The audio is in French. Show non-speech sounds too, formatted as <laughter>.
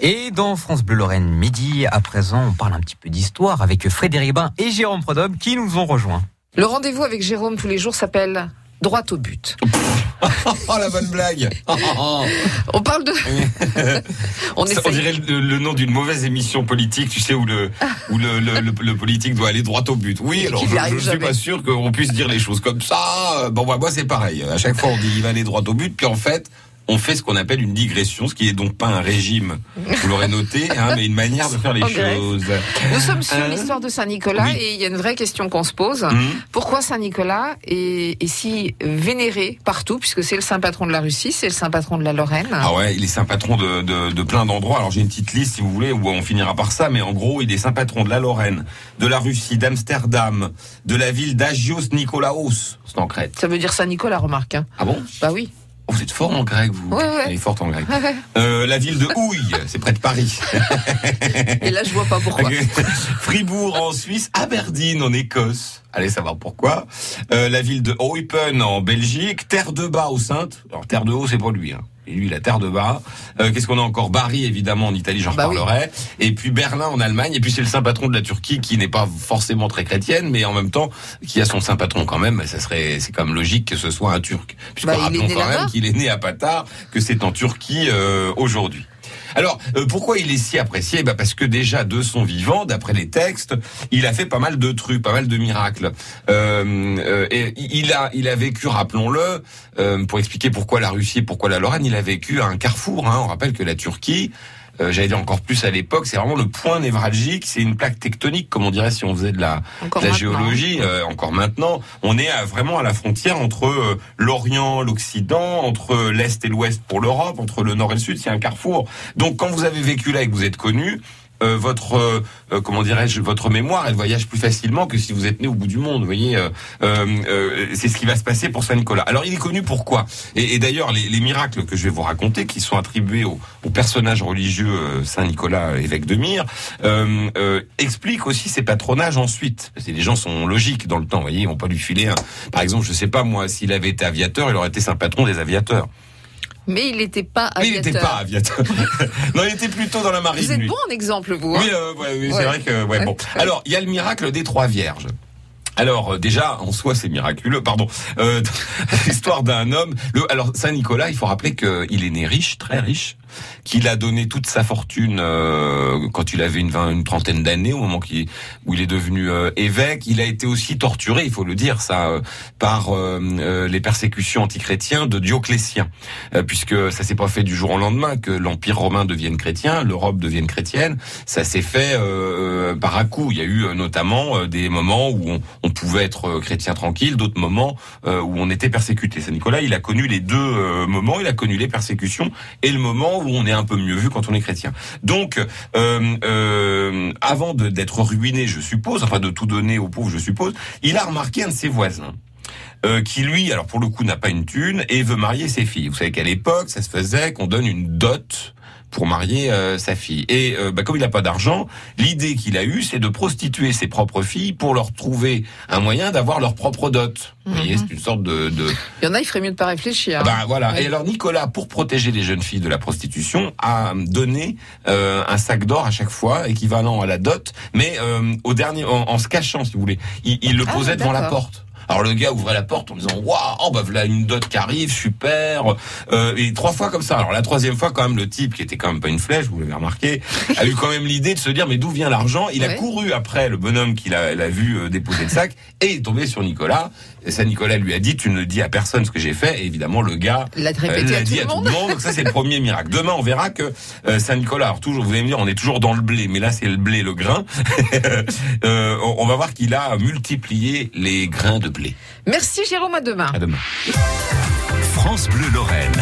Et dans France Bleu Lorraine Midi, à présent, on parle un petit peu d'histoire avec Frédéric Bain et Jérôme Prodhomme qui nous ont rejoints. Le rendez-vous avec Jérôme tous les jours s'appelle Droit au but. <laughs> oh la bonne blague <laughs> On parle de... <laughs> on, on, dirait le, nom d'une mauvaise émission politique, tu sais, où le, où le, le, le politique doit aller droit au but. Oui, alors je ne suis pas sûr qu'on puisse dire les choses comme ça. Bon, bah, moi c'est pareil. À chaque fois on dit il va aller droit au but, puis en fait on fait ce qu'on appelle une digression, ce qui est donc pas un régime, vous l'aurez noté, hein, mais une manière de faire les choses. Nous sommes sur euh, l'histoire de Saint-Nicolas et il y a une vraie question qu'on se pose. Hum. Pourquoi Saint-Nicolas est, est, si vénéré partout, puisque c'est le saint patron de la Russie, c'est le saint patron de la Lorraine? Ah ouais, il est saint patron de, de, de plein d'endroits. Alors j'ai une petite liste si vous voulez, où on finira par ça, mais en gros, il est saint patron de la Lorraine, de la Russie, d'Amsterdam, de la ville d'Agios Nikolaos, c'est en Crète. Ça veut dire Saint-Nicolas, remarque. Hein. Ah bon? Bah oui. Oh, vous êtes fort en grec, vous. Ouais, ouais. Elle est forte en grec. Euh, la ville de Houille, c'est près de Paris. <laughs> Et là, je vois pas pourquoi. Fribourg en Suisse, Aberdeen en Écosse. Allez savoir pourquoi. Euh, la ville de Eupen en Belgique, Terre de Bas au Sainte. Alors Terre de Haut, c'est pas lui. Hein et lui la terre de bas. Euh, Qu'est-ce qu'on a encore? Bari évidemment en Italie, j'en bah reparlerai. Et puis Berlin en Allemagne. Et puis c'est le saint patron de la Turquie qui n'est pas forcément très chrétienne, mais en même temps qui a son saint patron quand même. Ça serait, c'est quand même logique que ce soit un Turc, puisque bah, rappelons quand même qu'il est né à Patar, que c'est en Turquie euh, aujourd'hui. Alors, euh, pourquoi il est si apprécié? Bah Parce que déjà, de son vivant, d'après les textes, il a fait pas mal de trucs, pas mal de miracles. Euh, euh et il a, il a vécu, rappelons-le, euh, pour expliquer pourquoi la Russie et pourquoi la Lorraine, il a vécu à un carrefour. Hein. On rappelle que la Turquie, euh, j'allais dire encore plus à l'époque, c'est vraiment le point névralgique, c'est une plaque tectonique, comme on dirait si on faisait de la, la géologie, euh, encore maintenant. On est vraiment à la frontière entre euh, l'Orient, l'Occident, entre l'Est et l'Ouest pour l'Europe, entre le Nord et le Sud, c'est un carrefour. Donc quand vous avez vécu là et que vous êtes connu, euh, votre euh, euh, comment dirais-je votre mémoire elle voyage plus facilement que si vous êtes né au bout du monde vous voyez c'est ce qui va se passer pour Saint Nicolas alors il est connu pourquoi et, d'ailleurs les, les, miracles que je vais vous raconter qui sont attribués au, personnage religieux Saint Nicolas évêque de Myre expliquent aussi ses patronages ensuite. Parce les gens sont logiques dans le temps vous voyez ils vont pas lui filer un... par exemple je sais pas moi s'il avait été aviateur il aurait été saint patron des aviateurs mais il n'était pas aviateur. Mais il n'était pas aviateur. non, il était plutôt dans la marine. Vous êtes bon en exemple, vous. Hein oui, euh, ouais, oui c'est vrai que ouais, bon. Alors, il y a le miracle des trois vierges. Alors euh, déjà en soi c'est miraculeux, pardon. Euh, <laughs> L'histoire d'un homme. Le, alors Saint Nicolas, il faut rappeler qu'il est né riche, très riche qu'il a donné toute sa fortune euh, quand il avait une, une trentaine d'années, au moment où il est devenu euh, évêque. Il a été aussi torturé, il faut le dire, ça, euh, par les persécutions antichrétiens de Dioclétien, puisque ça s'est pas fait du jour au lendemain que l'Empire romain devienne chrétien, l'Europe devienne chrétienne. Ça s'est fait par à coup. Il y a eu notamment des moments où on, on pouvait être chrétien tranquille, d'autres moments où on était persécuté. Saint Nicolas, il a connu les deux moments. Il a connu les persécutions et le moment où on est un peu mieux vu quand on est chrétien. Donc, euh, euh, avant d'être ruiné, je suppose, enfin de tout donner aux pauvres, je suppose, il a remarqué un de ses voisins. Euh, qui lui, alors pour le coup, n'a pas une thune et veut marier ses filles. Vous savez qu'à l'époque, ça se faisait qu'on donne une dot pour marier euh, sa fille. Et euh, bah, comme il n'a pas d'argent, l'idée qu'il a eue, c'est de prostituer ses propres filles pour leur trouver un moyen d'avoir leur propre dot. Vous voyez, mhm. c'est une sorte de, de, Il y en a, il ferait mieux de pas réfléchir. Bah voilà. Et alors Nicolas, pour protéger les jeunes filles de la prostitution, a donné euh, un sac d'or à chaque fois, équivalent à la dot, mais au dernier, en, se cachant, si vous voulez. Il, il le ah, posait devant la porte. Alors le gars ouvrait la porte en disant waouh, oh bah voilà une dot qui arrive, super. Euh, et trois fois comme ça. Alors la troisième fois quand même le type qui était quand même pas une flèche, vous l'avez remarqué, a eu quand même l'idée de se dire mais d'où vient l'argent? Il a couru après le bonhomme qu'il a, a, vu euh, déposer le sac et est tombé sur Nicolas. Et ça Nicolas lui a dit tu ne dis à personne ce que j'ai fait. Et évidemment le gars l'a euh, dit à tout le monde. Donc ça c'est le premier miracle. Demain on verra que euh, Saint Nicolas. Alors toujours vous allez me dire on est toujours dans le blé, mais là c'est le blé le grain. <laughs> euh, on va voir qu'il a multiplié les grains de Merci Jérôme, à demain. À demain. France Bleu Lorraine.